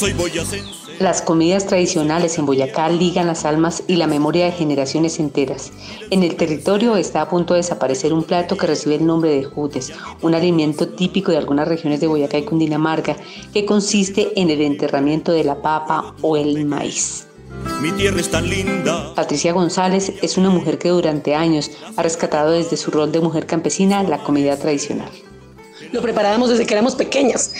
Soy boyacense. Las comidas tradicionales en Boyacá ligan las almas y la memoria de generaciones enteras. En el territorio está a punto de desaparecer un plato que recibe el nombre de jutes, un alimento típico de algunas regiones de Boyacá y Cundinamarca que consiste en el enterramiento de la papa o el maíz. Mi tierra es tan linda. Patricia González es una mujer que durante años ha rescatado desde su rol de mujer campesina la comida tradicional lo preparábamos desde que éramos pequeñas.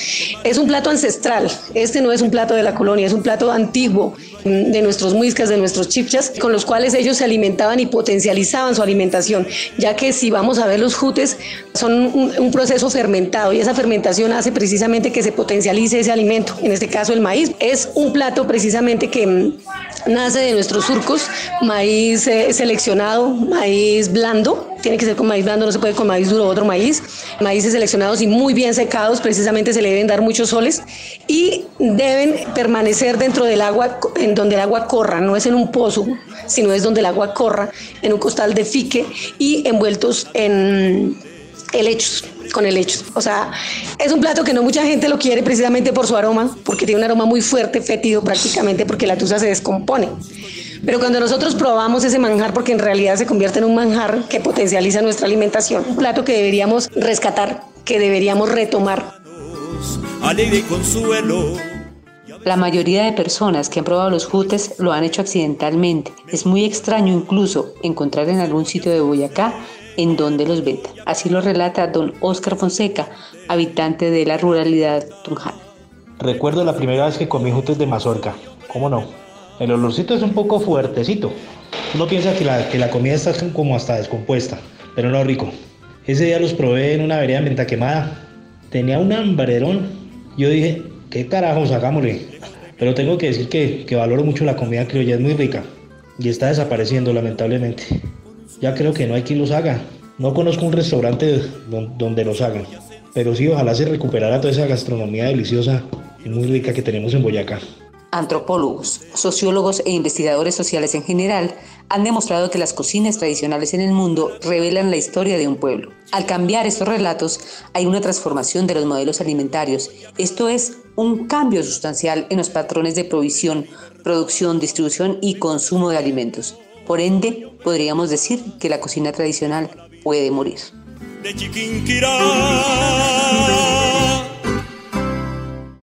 Es un plato ancestral, este no es un plato de la colonia, es un plato antiguo mm, de nuestros muiscas, de nuestros chipchas, con los cuales ellos se alimentaban y potencializaban su alimentación, ya que si vamos a ver los jutes, son un, proceso fermentado y esa fermentación hace precisamente que se potencialice ese alimento, en este caso el maíz. Es un plato precisamente que mm, nace de nuestros surcos, maíz eh, seleccionado, maíz blando, tiene que ser con maíz blando, no se puede con maíz duro otro maíz. Maíces seleccionados y muy bien secados, precisamente se le deben dar muchos soles y deben permanecer dentro del agua, en donde el agua corra, no es en un pozo, sino es donde el agua corra, en un costal de fique y envueltos en helechos con helechos. O sea, es un plato que no mucha gente lo quiere precisamente por su aroma, porque tiene un aroma muy fuerte, fétido prácticamente, porque la tusa se descompone. Pero cuando nosotros probamos ese manjar, porque en realidad se convierte en un manjar que potencializa nuestra alimentación, un plato que deberíamos rescatar, que deberíamos retomar. Alegre consuelo. La mayoría de personas que han probado los jutes lo han hecho accidentalmente. Es muy extraño incluso encontrar en algún sitio de Boyacá en donde los vendan. Así lo relata don Oscar Fonseca, habitante de la ruralidad Tunjana. Recuerdo la primera vez que comí jutes de mazorca. ¿Cómo no? El olorcito es un poco fuertecito. Uno piensa que la, que la comida está como hasta descompuesta, pero no rico. Ese día los probé en una vereda en venta quemada. Tenía un hambrerón. Yo dije, ¿qué carajos? Hagámosle. Pero tengo que decir que, valoro mucho la comida criolla, es muy rica. Y está desapareciendo, lamentablemente. Ya creo que no hay quien los haga. No conozco un restaurante donde los hagan. Pero sí, ojalá se recuperara toda esa gastronomía deliciosa y muy rica que tenemos en Boyacá. Antropólogos, sociólogos e investigadores sociales en general han demostrado que las cocinas tradicionales en el mundo revelan la historia de un pueblo. Al cambiar estos relatos, hay una transformación de los modelos alimentarios. Esto es un cambio sustancial en los patrones de provisión, producción, distribución y consumo de alimentos. Por ende, podríamos decir que la cocina tradicional puede morir.